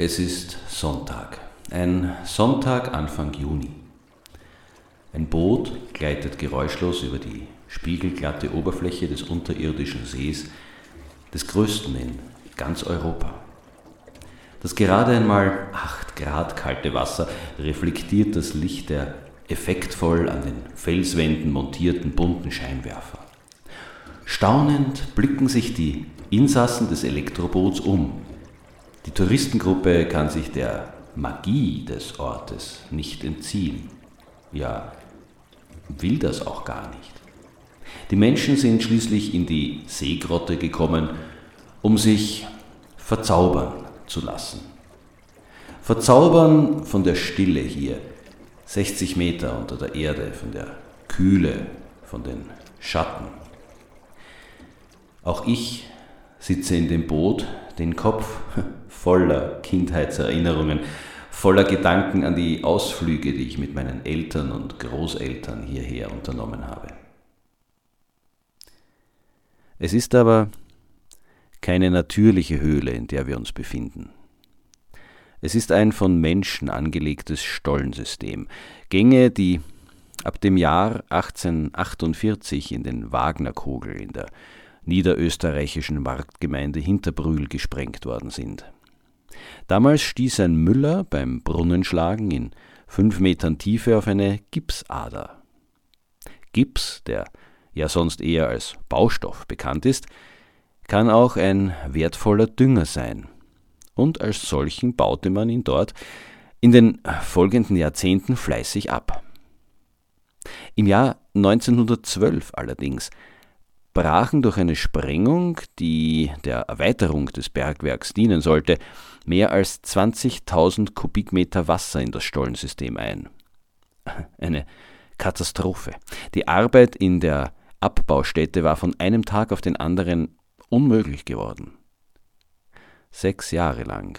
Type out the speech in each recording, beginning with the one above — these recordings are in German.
Es ist Sonntag, ein Sonntag Anfang Juni. Ein Boot gleitet geräuschlos über die spiegelglatte Oberfläche des unterirdischen Sees, des größten in ganz Europa. Das gerade einmal 8 Grad kalte Wasser reflektiert das Licht der effektvoll an den Felswänden montierten bunten Scheinwerfer. Staunend blicken sich die Insassen des Elektroboots um die Touristengruppe kann sich der Magie des Ortes nicht entziehen. Ja, will das auch gar nicht. Die Menschen sind schließlich in die Seegrotte gekommen, um sich verzaubern zu lassen. Verzaubern von der Stille hier, 60 Meter unter der Erde, von der Kühle, von den Schatten. Auch ich sitze in dem Boot, den Kopf voller Kindheitserinnerungen, voller Gedanken an die Ausflüge, die ich mit meinen Eltern und Großeltern hierher unternommen habe. Es ist aber keine natürliche Höhle, in der wir uns befinden. Es ist ein von Menschen angelegtes Stollensystem, Gänge, die ab dem Jahr 1848 in den Wagnerkogel in der niederösterreichischen Marktgemeinde Hinterbrühl gesprengt worden sind. Damals stieß ein Müller beim Brunnenschlagen in fünf Metern Tiefe auf eine Gipsader. Gips, der ja sonst eher als Baustoff bekannt ist, kann auch ein wertvoller Dünger sein. Und als solchen baute man ihn dort in den folgenden Jahrzehnten fleißig ab. Im Jahr 1912 allerdings brachen durch eine Sprengung, die der Erweiterung des Bergwerks dienen sollte, mehr als 20.000 Kubikmeter Wasser in das Stollensystem ein. Eine Katastrophe. Die Arbeit in der Abbaustätte war von einem Tag auf den anderen unmöglich geworden. Sechs Jahre lang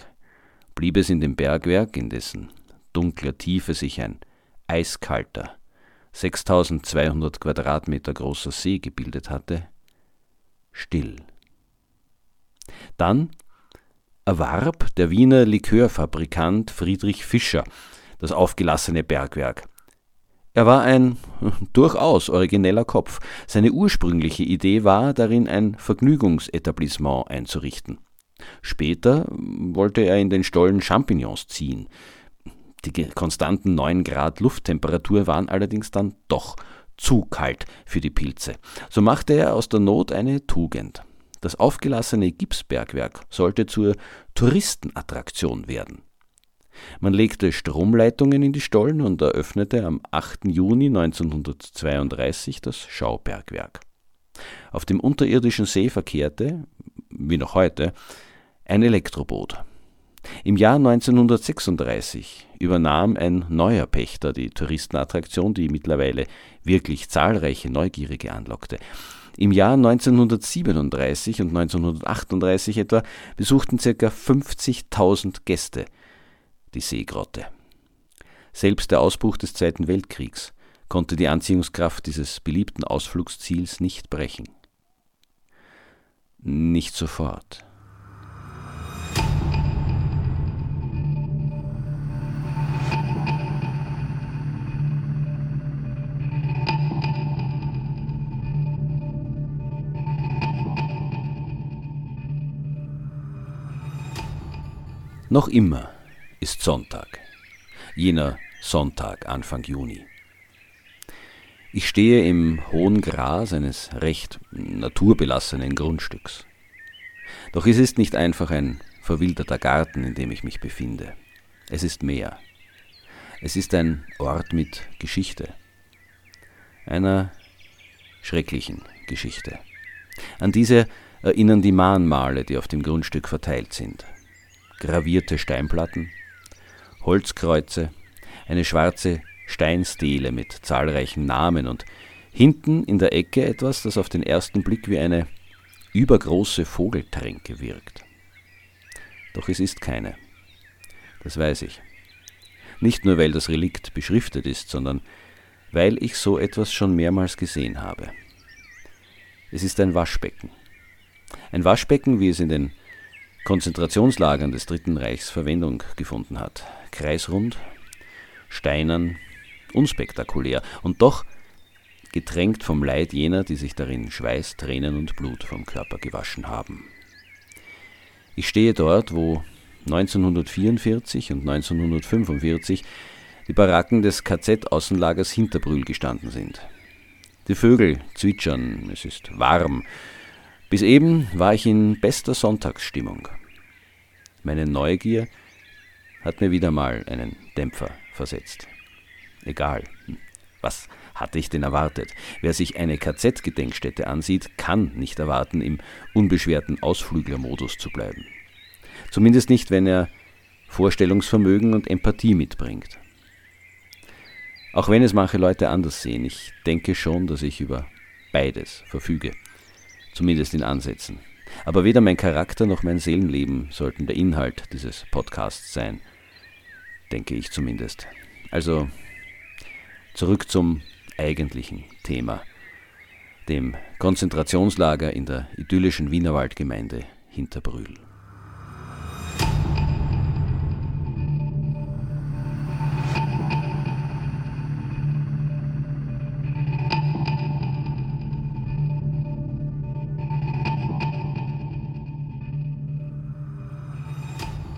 blieb es in dem Bergwerk, in dessen dunkler Tiefe sich ein eiskalter, 6200 Quadratmeter großer See gebildet hatte, still. Dann erwarb der Wiener Likörfabrikant Friedrich Fischer das aufgelassene Bergwerk. Er war ein durchaus origineller Kopf. Seine ursprüngliche Idee war, darin ein Vergnügungsetablissement einzurichten. Später wollte er in den Stollen Champignons ziehen. Die konstanten 9 Grad Lufttemperatur waren allerdings dann doch zu kalt für die Pilze. So machte er aus der Not eine Tugend. Das aufgelassene Gipsbergwerk sollte zur Touristenattraktion werden. Man legte Stromleitungen in die Stollen und eröffnete am 8. Juni 1932 das Schaubergwerk. Auf dem unterirdischen See verkehrte, wie noch heute, ein Elektroboot. Im Jahr 1936 übernahm ein neuer Pächter die Touristenattraktion, die mittlerweile wirklich zahlreiche Neugierige anlockte. Im Jahr 1937 und 1938 etwa besuchten ca. 50.000 Gäste die Seegrotte. Selbst der Ausbruch des Zweiten Weltkriegs konnte die Anziehungskraft dieses beliebten Ausflugsziels nicht brechen. Nicht sofort. Noch immer ist Sonntag, jener Sonntag Anfang Juni. Ich stehe im hohen Gras eines recht naturbelassenen Grundstücks. Doch es ist nicht einfach ein verwilderter Garten, in dem ich mich befinde. Es ist mehr. Es ist ein Ort mit Geschichte. Einer schrecklichen Geschichte. An diese erinnern die Mahnmale, die auf dem Grundstück verteilt sind gravierte Steinplatten, Holzkreuze, eine schwarze Steinstele mit zahlreichen Namen und hinten in der Ecke etwas, das auf den ersten Blick wie eine übergroße Vogeltränke wirkt. Doch es ist keine. Das weiß ich. Nicht nur, weil das Relikt beschriftet ist, sondern weil ich so etwas schon mehrmals gesehen habe. Es ist ein Waschbecken. Ein Waschbecken, wie es in den Konzentrationslagern des Dritten Reichs Verwendung gefunden hat. Kreisrund, steinern, unspektakulär und doch getränkt vom Leid jener, die sich darin Schweiß, Tränen und Blut vom Körper gewaschen haben. Ich stehe dort, wo 1944 und 1945 die Baracken des KZ-Außenlagers Hinterbrühl gestanden sind. Die Vögel zwitschern, es ist warm, bis eben war ich in bester Sonntagsstimmung. Meine Neugier hat mir wieder mal einen Dämpfer versetzt. Egal, was hatte ich denn erwartet? Wer sich eine KZ-Gedenkstätte ansieht, kann nicht erwarten, im unbeschwerten Ausflüglermodus zu bleiben. Zumindest nicht, wenn er Vorstellungsvermögen und Empathie mitbringt. Auch wenn es manche Leute anders sehen, ich denke schon, dass ich über beides verfüge zumindest in Ansätzen. Aber weder mein Charakter noch mein Seelenleben sollten der Inhalt dieses Podcasts sein, denke ich zumindest. Also zurück zum eigentlichen Thema, dem Konzentrationslager in der idyllischen Wienerwaldgemeinde Hinterbrühl.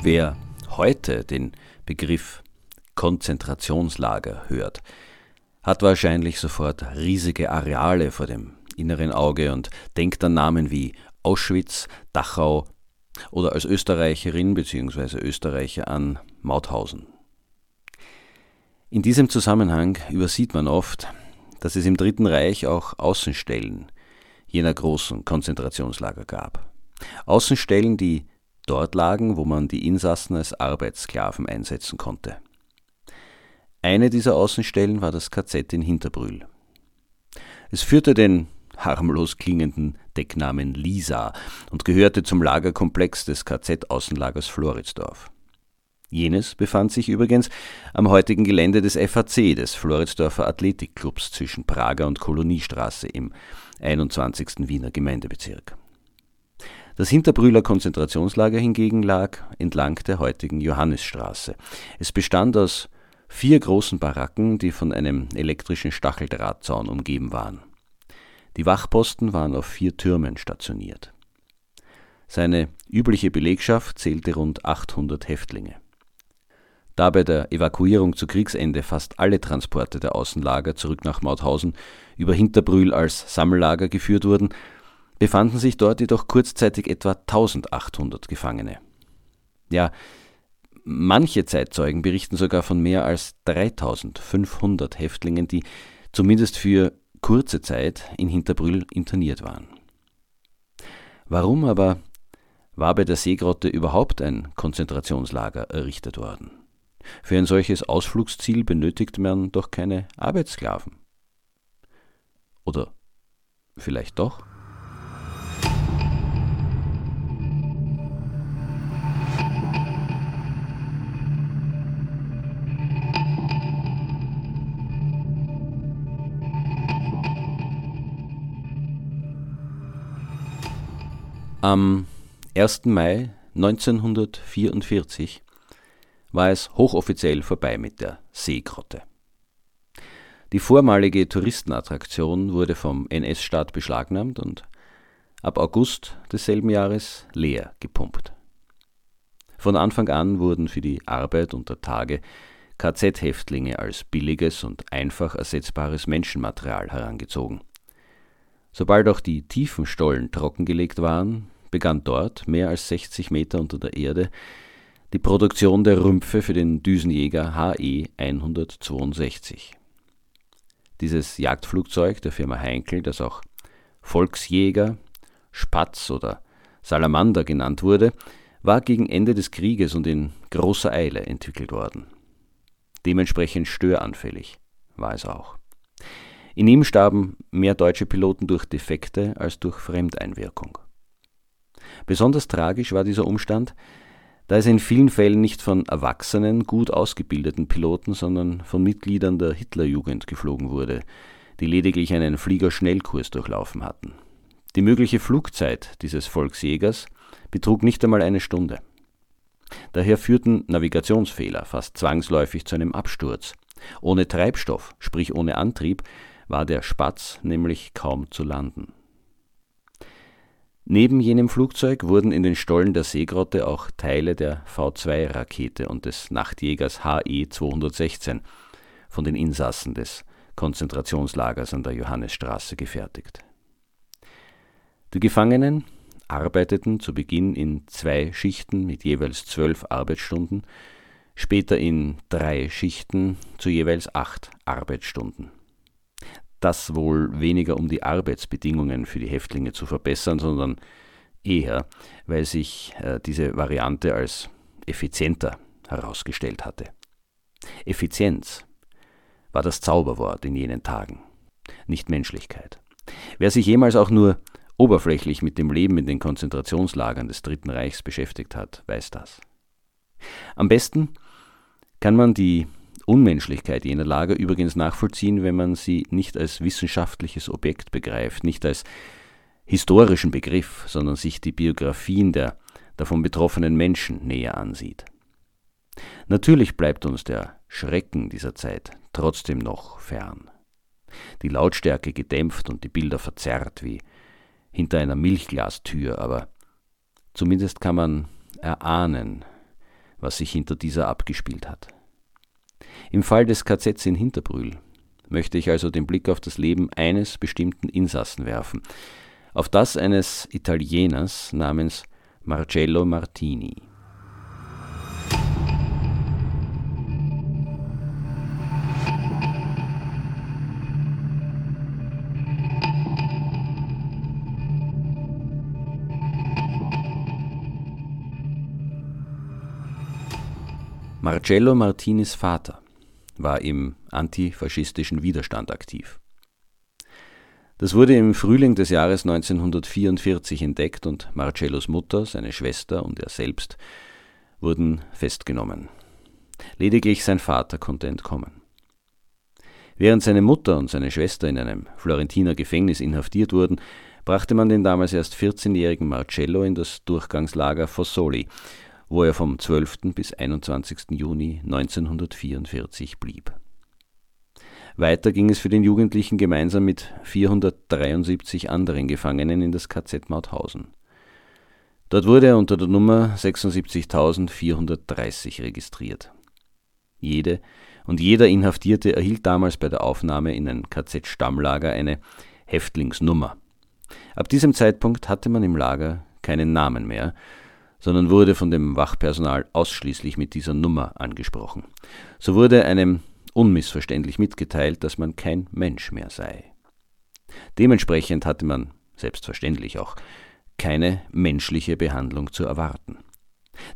Wer heute den Begriff Konzentrationslager hört, hat wahrscheinlich sofort riesige Areale vor dem inneren Auge und denkt an Namen wie Auschwitz, Dachau oder als Österreicherin bzw. Österreicher an Mauthausen. In diesem Zusammenhang übersieht man oft, dass es im Dritten Reich auch Außenstellen jener großen Konzentrationslager gab. Außenstellen, die dort lagen, wo man die Insassen als Arbeitssklaven einsetzen konnte. Eine dieser Außenstellen war das KZ in Hinterbrühl. Es führte den harmlos klingenden Decknamen Lisa und gehörte zum Lagerkomplex des KZ-Außenlagers Floridsdorf. Jenes befand sich übrigens am heutigen Gelände des FAC, des Floridsdorfer Athletikclubs zwischen Prager und Koloniestraße im 21. Wiener Gemeindebezirk. Das Hinterbrühler Konzentrationslager hingegen lag entlang der heutigen Johannisstraße. Es bestand aus vier großen Baracken, die von einem elektrischen Stacheldrahtzaun umgeben waren. Die Wachposten waren auf vier Türmen stationiert. Seine übliche Belegschaft zählte rund 800 Häftlinge. Da bei der Evakuierung zu Kriegsende fast alle Transporte der Außenlager zurück nach Mauthausen über Hinterbrühl als Sammellager geführt wurden, befanden sich dort jedoch kurzzeitig etwa 1800 Gefangene. Ja, manche Zeitzeugen berichten sogar von mehr als 3500 Häftlingen, die zumindest für kurze Zeit in Hinterbrühl interniert waren. Warum aber war bei der Seegrotte überhaupt ein Konzentrationslager errichtet worden? Für ein solches Ausflugsziel benötigt man doch keine Arbeitssklaven. Oder vielleicht doch? Am 1. Mai 1944 war es hochoffiziell vorbei mit der Seegrotte. Die vormalige Touristenattraktion wurde vom NS-Staat beschlagnahmt und ab August desselben Jahres leer gepumpt. Von Anfang an wurden für die Arbeit unter Tage KZ-Häftlinge als billiges und einfach ersetzbares Menschenmaterial herangezogen. Sobald auch die tiefen Stollen trockengelegt waren, begann dort, mehr als 60 Meter unter der Erde, die Produktion der Rümpfe für den Düsenjäger HE 162. Dieses Jagdflugzeug der Firma Heinkel, das auch Volksjäger, Spatz oder Salamander genannt wurde, war gegen Ende des Krieges und in großer Eile entwickelt worden. Dementsprechend störanfällig war es auch. In ihm starben mehr deutsche Piloten durch Defekte als durch Fremdeinwirkung. Besonders tragisch war dieser Umstand, da es in vielen Fällen nicht von erwachsenen, gut ausgebildeten Piloten, sondern von Mitgliedern der Hitlerjugend geflogen wurde, die lediglich einen Fliegerschnellkurs durchlaufen hatten. Die mögliche Flugzeit dieses Volksjägers betrug nicht einmal eine Stunde. Daher führten Navigationsfehler fast zwangsläufig zu einem Absturz. Ohne Treibstoff, sprich ohne Antrieb, war der Spatz nämlich kaum zu landen. Neben jenem Flugzeug wurden in den Stollen der Seegrotte auch Teile der V2-Rakete und des Nachtjägers HE 216 von den Insassen des Konzentrationslagers an der Johannesstraße gefertigt. Die Gefangenen arbeiteten zu Beginn in zwei Schichten mit jeweils zwölf Arbeitsstunden, später in drei Schichten zu jeweils acht Arbeitsstunden. Das wohl weniger um die Arbeitsbedingungen für die Häftlinge zu verbessern, sondern eher, weil sich äh, diese Variante als effizienter herausgestellt hatte. Effizienz war das Zauberwort in jenen Tagen, nicht Menschlichkeit. Wer sich jemals auch nur oberflächlich mit dem Leben in den Konzentrationslagern des Dritten Reichs beschäftigt hat, weiß das. Am besten kann man die Unmenschlichkeit jener Lager übrigens nachvollziehen, wenn man sie nicht als wissenschaftliches Objekt begreift, nicht als historischen Begriff, sondern sich die Biografien der davon betroffenen Menschen näher ansieht. Natürlich bleibt uns der Schrecken dieser Zeit trotzdem noch fern. Die Lautstärke gedämpft und die Bilder verzerrt wie hinter einer Milchglastür, aber zumindest kann man erahnen, was sich hinter dieser abgespielt hat. Im Fall des KZs in Hinterbrühl möchte ich also den Blick auf das Leben eines bestimmten Insassen werfen, auf das eines Italieners namens Marcello Martini. Marcello Martinis Vater war im antifaschistischen Widerstand aktiv. Das wurde im Frühling des Jahres 1944 entdeckt und Marcellos Mutter, seine Schwester und er selbst wurden festgenommen. Lediglich sein Vater konnte entkommen. Während seine Mutter und seine Schwester in einem Florentiner Gefängnis inhaftiert wurden, brachte man den damals erst 14-jährigen Marcello in das Durchgangslager Fossoli, wo er vom 12. bis 21. Juni 1944 blieb. Weiter ging es für den Jugendlichen gemeinsam mit 473 anderen Gefangenen in das KZ Mauthausen. Dort wurde er unter der Nummer 76430 registriert. Jede und jeder Inhaftierte erhielt damals bei der Aufnahme in ein KZ-Stammlager eine Häftlingsnummer. Ab diesem Zeitpunkt hatte man im Lager keinen Namen mehr, sondern wurde von dem Wachpersonal ausschließlich mit dieser Nummer angesprochen. So wurde einem unmissverständlich mitgeteilt, dass man kein Mensch mehr sei. Dementsprechend hatte man selbstverständlich auch keine menschliche Behandlung zu erwarten.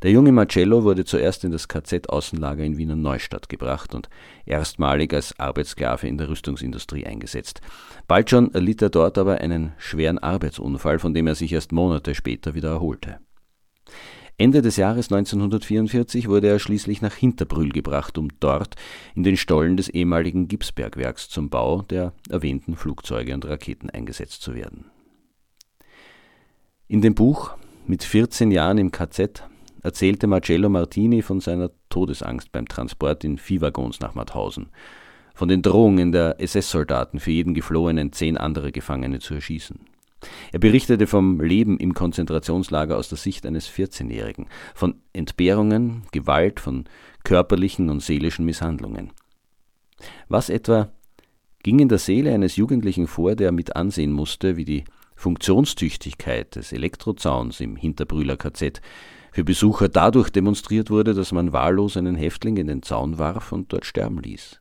Der junge Marcello wurde zuerst in das KZ-Außenlager in Wiener Neustadt gebracht und erstmalig als Arbeitssklave in der Rüstungsindustrie eingesetzt. Bald schon erlitt er dort aber einen schweren Arbeitsunfall, von dem er sich erst Monate später wieder erholte. Ende des Jahres 1944 wurde er schließlich nach Hinterbrühl gebracht, um dort in den Stollen des ehemaligen Gipsbergwerks zum Bau der erwähnten Flugzeuge und Raketen eingesetzt zu werden. In dem Buch Mit 14 Jahren im KZ erzählte Marcello Martini von seiner Todesangst beim Transport in Viehwaggons nach Mauthausen, von den Drohungen der SS-Soldaten für jeden Geflohenen zehn andere Gefangene zu erschießen. Er berichtete vom Leben im Konzentrationslager aus der Sicht eines 14-Jährigen, von Entbehrungen, Gewalt, von körperlichen und seelischen Misshandlungen. Was etwa ging in der Seele eines Jugendlichen vor, der mit ansehen musste, wie die Funktionstüchtigkeit des Elektrozauns im Hinterbrühler KZ für Besucher dadurch demonstriert wurde, dass man wahllos einen Häftling in den Zaun warf und dort sterben ließ.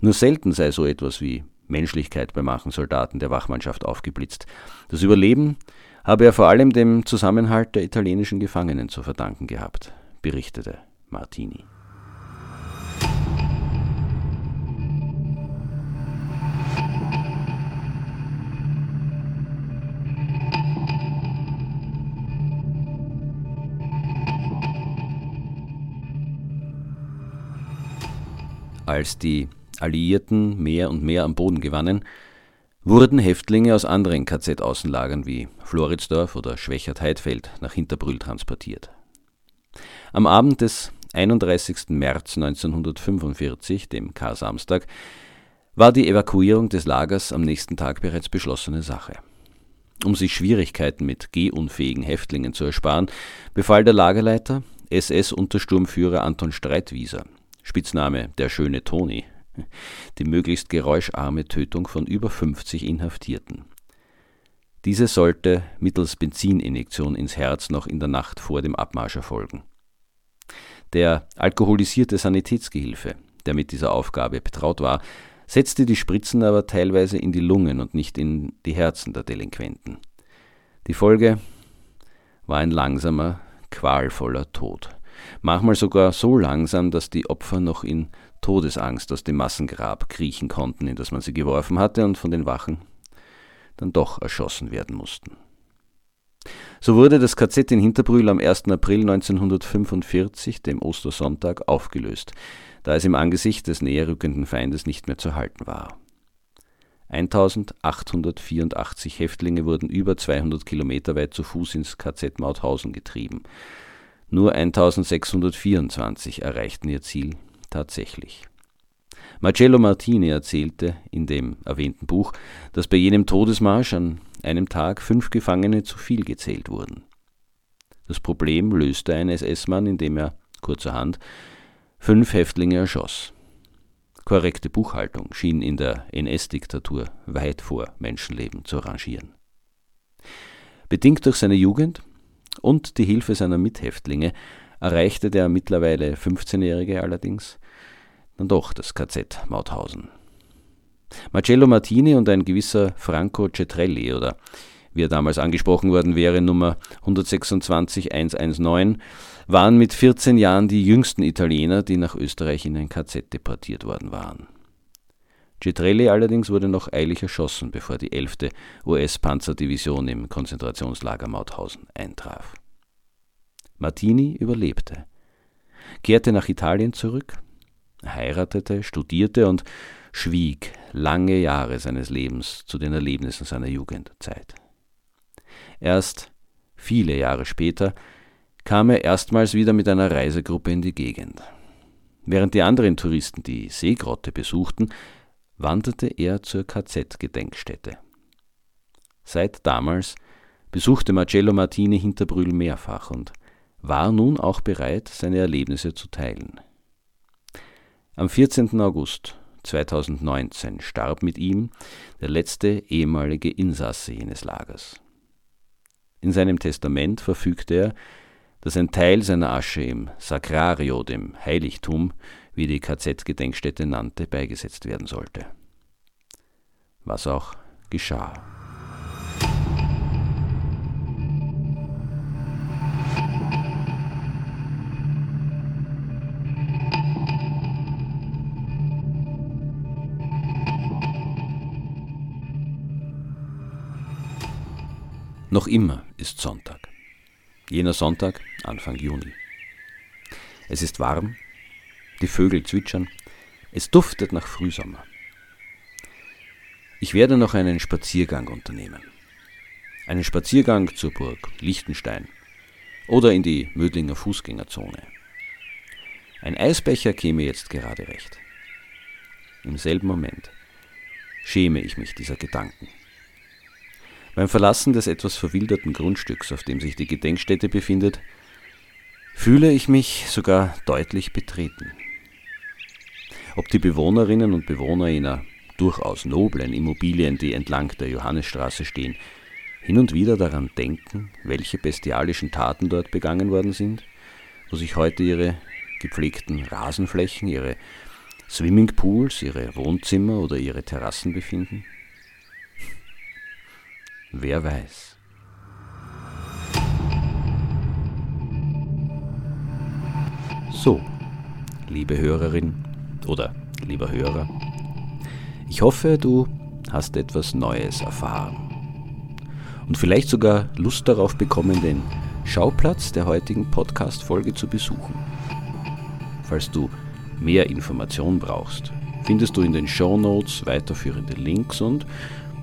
Nur selten sei so etwas wie Menschlichkeit bei manchen Soldaten der Wachmannschaft aufgeblitzt. Das Überleben habe er vor allem dem Zusammenhalt der italienischen Gefangenen zu verdanken gehabt, berichtete Martini. Als die Alliierten mehr und mehr am Boden gewannen, wurden Häftlinge aus anderen KZ-Außenlagern wie Floridsdorf oder Schwächert-Heidfeld nach Hinterbrühl transportiert. Am Abend des 31. März 1945, dem Kar-Samstag, war die Evakuierung des Lagers am nächsten Tag bereits beschlossene Sache. Um sich Schwierigkeiten mit gehunfähigen Häftlingen zu ersparen, befahl der Lagerleiter, SS-Untersturmführer Anton Streitwieser, Spitzname der schöne Toni, die möglichst geräuscharme Tötung von über 50 Inhaftierten. Diese sollte mittels Benzininjektion ins Herz noch in der Nacht vor dem Abmarsch erfolgen. Der alkoholisierte Sanitätsgehilfe, der mit dieser Aufgabe betraut war, setzte die Spritzen aber teilweise in die Lungen und nicht in die Herzen der Delinquenten. Die Folge war ein langsamer, qualvoller Tod. Manchmal sogar so langsam, dass die Opfer noch in Todesangst aus dem Massengrab kriechen konnten, in das man sie geworfen hatte und von den Wachen dann doch erschossen werden mussten. So wurde das KZ in Hinterbrühl am 1. April 1945, dem Ostersonntag, aufgelöst, da es im Angesicht des näherrückenden Feindes nicht mehr zu halten war. 1884 Häftlinge wurden über 200 Kilometer weit zu Fuß ins KZ Mauthausen getrieben. Nur 1624 erreichten ihr Ziel tatsächlich. Marcello Martini erzählte in dem erwähnten Buch, dass bei jenem Todesmarsch an einem Tag fünf Gefangene zu viel gezählt wurden. Das Problem löste ein SS-Mann, indem er, kurzerhand, fünf Häftlinge erschoss. Korrekte Buchhaltung schien in der NS-Diktatur weit vor Menschenleben zu rangieren. Bedingt durch seine Jugend und die Hilfe seiner Mithäftlinge erreichte der mittlerweile 15-Jährige allerdings dann doch das KZ Mauthausen. Marcello Martini und ein gewisser Franco Cetrelli oder wie er damals angesprochen worden wäre, Nummer 126119, waren mit 14 Jahren die jüngsten Italiener, die nach Österreich in ein KZ deportiert worden waren. Cetrelli allerdings wurde noch eilig erschossen, bevor die 11. US-Panzerdivision im Konzentrationslager Mauthausen eintraf. Martini überlebte, kehrte nach Italien zurück, heiratete, studierte und schwieg lange Jahre seines Lebens zu den Erlebnissen seiner Jugendzeit. Erst viele Jahre später kam er erstmals wieder mit einer Reisegruppe in die Gegend. Während die anderen Touristen die Seegrotte besuchten, wanderte er zur KZ-Gedenkstätte. Seit damals besuchte Marcello Martini Hinterbrühl mehrfach und war nun auch bereit, seine Erlebnisse zu teilen. Am 14. August 2019 starb mit ihm der letzte ehemalige Insasse jenes Lagers. In seinem Testament verfügte er, dass ein Teil seiner Asche im Sagrario, dem Heiligtum, wie die KZ-Gedenkstätte nannte, beigesetzt werden sollte. Was auch geschah. Noch immer ist Sonntag. Jener Sonntag, Anfang Juni. Es ist warm, die Vögel zwitschern, es duftet nach Frühsommer. Ich werde noch einen Spaziergang unternehmen. Einen Spaziergang zur Burg Liechtenstein oder in die Mödlinger Fußgängerzone. Ein Eisbecher käme jetzt gerade recht. Im selben Moment schäme ich mich dieser Gedanken. Beim Verlassen des etwas verwilderten Grundstücks, auf dem sich die Gedenkstätte befindet, fühle ich mich sogar deutlich betreten. Ob die Bewohnerinnen und Bewohner jener durchaus noblen Immobilien, die entlang der Johannesstraße stehen, hin und wieder daran denken, welche bestialischen Taten dort begangen worden sind, wo sich heute ihre gepflegten Rasenflächen, ihre Swimmingpools, ihre Wohnzimmer oder ihre Terrassen befinden? Wer weiß. So, liebe Hörerin oder lieber Hörer, ich hoffe, du hast etwas Neues erfahren und vielleicht sogar Lust darauf bekommen, den Schauplatz der heutigen Podcast-Folge zu besuchen. Falls du mehr Informationen brauchst, findest du in den Show Notes weiterführende Links und